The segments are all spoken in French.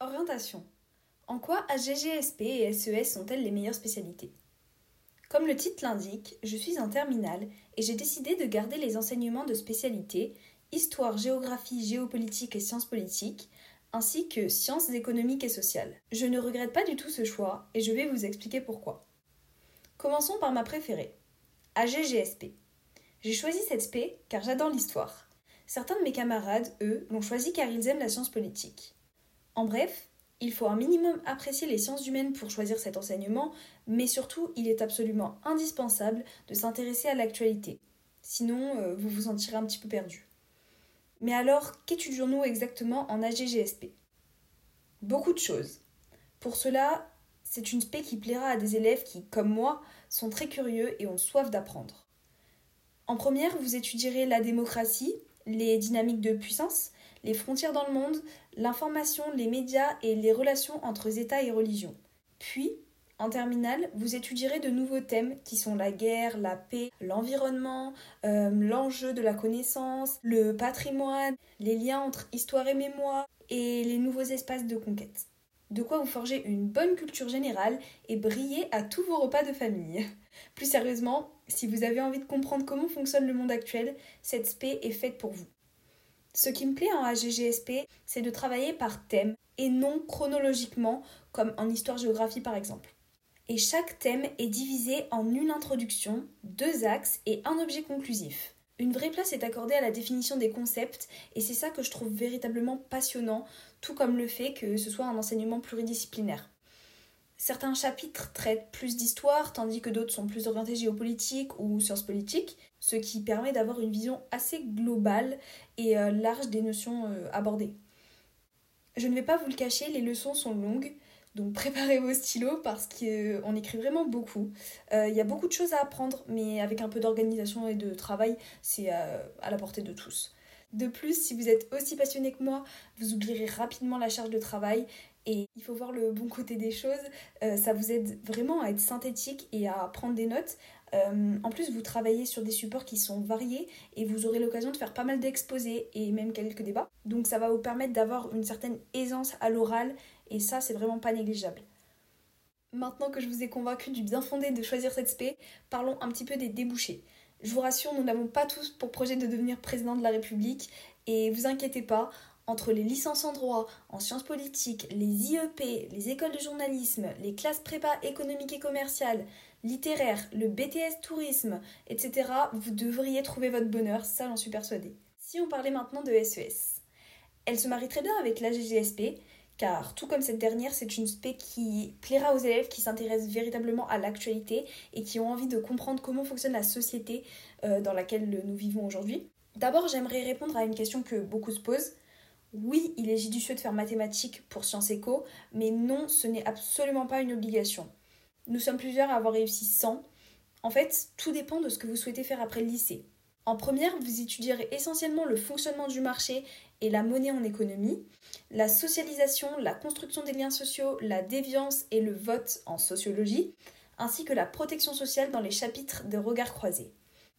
Orientation. En quoi AGGSP et SES sont-elles les meilleures spécialités? Comme le titre l'indique, je suis en terminale et j'ai décidé de garder les enseignements de spécialité histoire, géographie, géopolitique et sciences politiques, ainsi que sciences économiques et sociales. Je ne regrette pas du tout ce choix et je vais vous expliquer pourquoi. Commençons par ma préférée, AGGSP. J'ai choisi cette spé car j'adore l'histoire. Certains de mes camarades, eux, l'ont choisi car ils aiment la science politique. En bref, il faut un minimum apprécier les sciences humaines pour choisir cet enseignement, mais surtout, il est absolument indispensable de s'intéresser à l'actualité. Sinon, euh, vous vous sentirez un petit peu perdu. Mais alors, qu'étudions-nous exactement en AGGSP Beaucoup de choses. Pour cela, c'est une spé qui plaira à des élèves qui, comme moi, sont très curieux et ont soif d'apprendre. En première, vous étudierez la démocratie, les dynamiques de puissance, les frontières dans le monde, l'information, les médias et les relations entre États et religions. Puis, en terminale, vous étudierez de nouveaux thèmes qui sont la guerre, la paix, l'environnement, euh, l'enjeu de la connaissance, le patrimoine, les liens entre histoire et mémoire et les nouveaux espaces de conquête. De quoi vous forger une bonne culture générale et briller à tous vos repas de famille. Plus sérieusement, si vous avez envie de comprendre comment fonctionne le monde actuel, cette spé est faite pour vous. Ce qui me plaît en AGGSP, c'est de travailler par thème et non chronologiquement, comme en histoire-géographie par exemple. Et chaque thème est divisé en une introduction, deux axes et un objet conclusif. Une vraie place est accordée à la définition des concepts et c'est ça que je trouve véritablement passionnant, tout comme le fait que ce soit un enseignement pluridisciplinaire. Certains chapitres traitent plus d'histoire, tandis que d'autres sont plus orientés géopolitique ou sciences politiques, ce qui permet d'avoir une vision assez globale et euh, large des notions euh, abordées. Je ne vais pas vous le cacher, les leçons sont longues, donc préparez vos stylos parce qu'on écrit vraiment beaucoup. Euh, il y a beaucoup de choses à apprendre, mais avec un peu d'organisation et de travail, c'est à la portée de tous. De plus, si vous êtes aussi passionné que moi, vous oublierez rapidement la charge de travail et il faut voir le bon côté des choses. Euh, ça vous aide vraiment à être synthétique et à prendre des notes. Euh, en plus, vous travaillez sur des supports qui sont variés et vous aurez l'occasion de faire pas mal d'exposés et même quelques débats. Donc ça va vous permettre d'avoir une certaine aisance à l'oral et ça, c'est vraiment pas négligeable. Maintenant que je vous ai convaincu du bien fondé de choisir cette spé, parlons un petit peu des débouchés. Je vous rassure, nous n'avons pas tous pour projet de devenir président de la République et vous inquiétez pas, entre les licences en droit, en sciences politiques, les IEP, les écoles de journalisme, les classes prépa économiques et commerciales, littéraires, le BTS tourisme, etc., vous devriez trouver votre bonheur, ça j'en suis persuadée. Si on parlait maintenant de SES, e elle se marie très bien avec la GGSP, car tout comme cette dernière, c'est une spé qui plaira aux élèves qui s'intéressent véritablement à l'actualité et qui ont envie de comprendre comment fonctionne la société euh, dans laquelle nous vivons aujourd'hui. D'abord, j'aimerais répondre à une question que beaucoup se posent. Oui, il est judicieux de faire mathématiques pour Sciences Éco, mais non, ce n'est absolument pas une obligation. Nous sommes plusieurs à avoir réussi 100. En fait, tout dépend de ce que vous souhaitez faire après le lycée. En première, vous étudierez essentiellement le fonctionnement du marché et la monnaie en économie, la socialisation, la construction des liens sociaux, la déviance et le vote en sociologie, ainsi que la protection sociale dans les chapitres de regard croisés.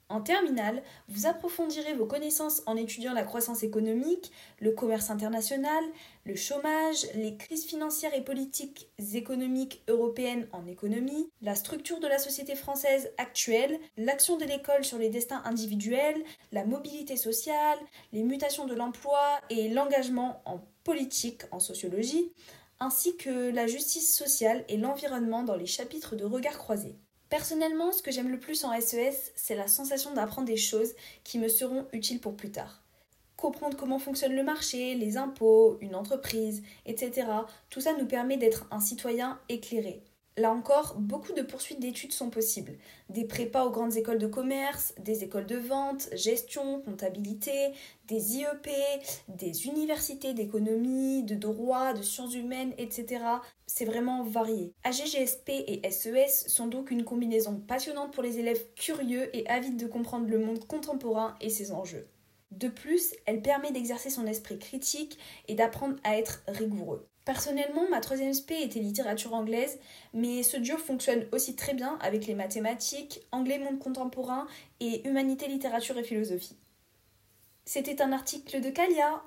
En terminale, vous approfondirez vos connaissances en étudiant la croissance économique, le commerce international, le chômage, les crises financières et politiques économiques européennes en économie, la structure de la société française actuelle, l'action de l'école sur les destins individuels, la mobilité sociale, les mutations de l'emploi et l'engagement en politique en sociologie, ainsi que la justice sociale et l'environnement dans les chapitres de regard croisés. Personnellement, ce que j'aime le plus en SES, e c'est la sensation d'apprendre des choses qui me seront utiles pour plus tard. Comprendre comment fonctionne le marché, les impôts, une entreprise, etc. Tout ça nous permet d'être un citoyen éclairé. Là encore, beaucoup de poursuites d'études sont possibles. Des prépas aux grandes écoles de commerce, des écoles de vente, gestion, comptabilité, des IEP, des universités d'économie, de droit, de sciences humaines, etc. C'est vraiment varié. AGGSP et SES e sont donc une combinaison passionnante pour les élèves curieux et avides de comprendre le monde contemporain et ses enjeux. De plus, elle permet d'exercer son esprit critique et d'apprendre à être rigoureux. Personnellement, ma troisième spé était littérature anglaise, mais ce duo fonctionne aussi très bien avec les mathématiques, anglais monde contemporain et humanité, littérature et philosophie. C'était un article de Kalia.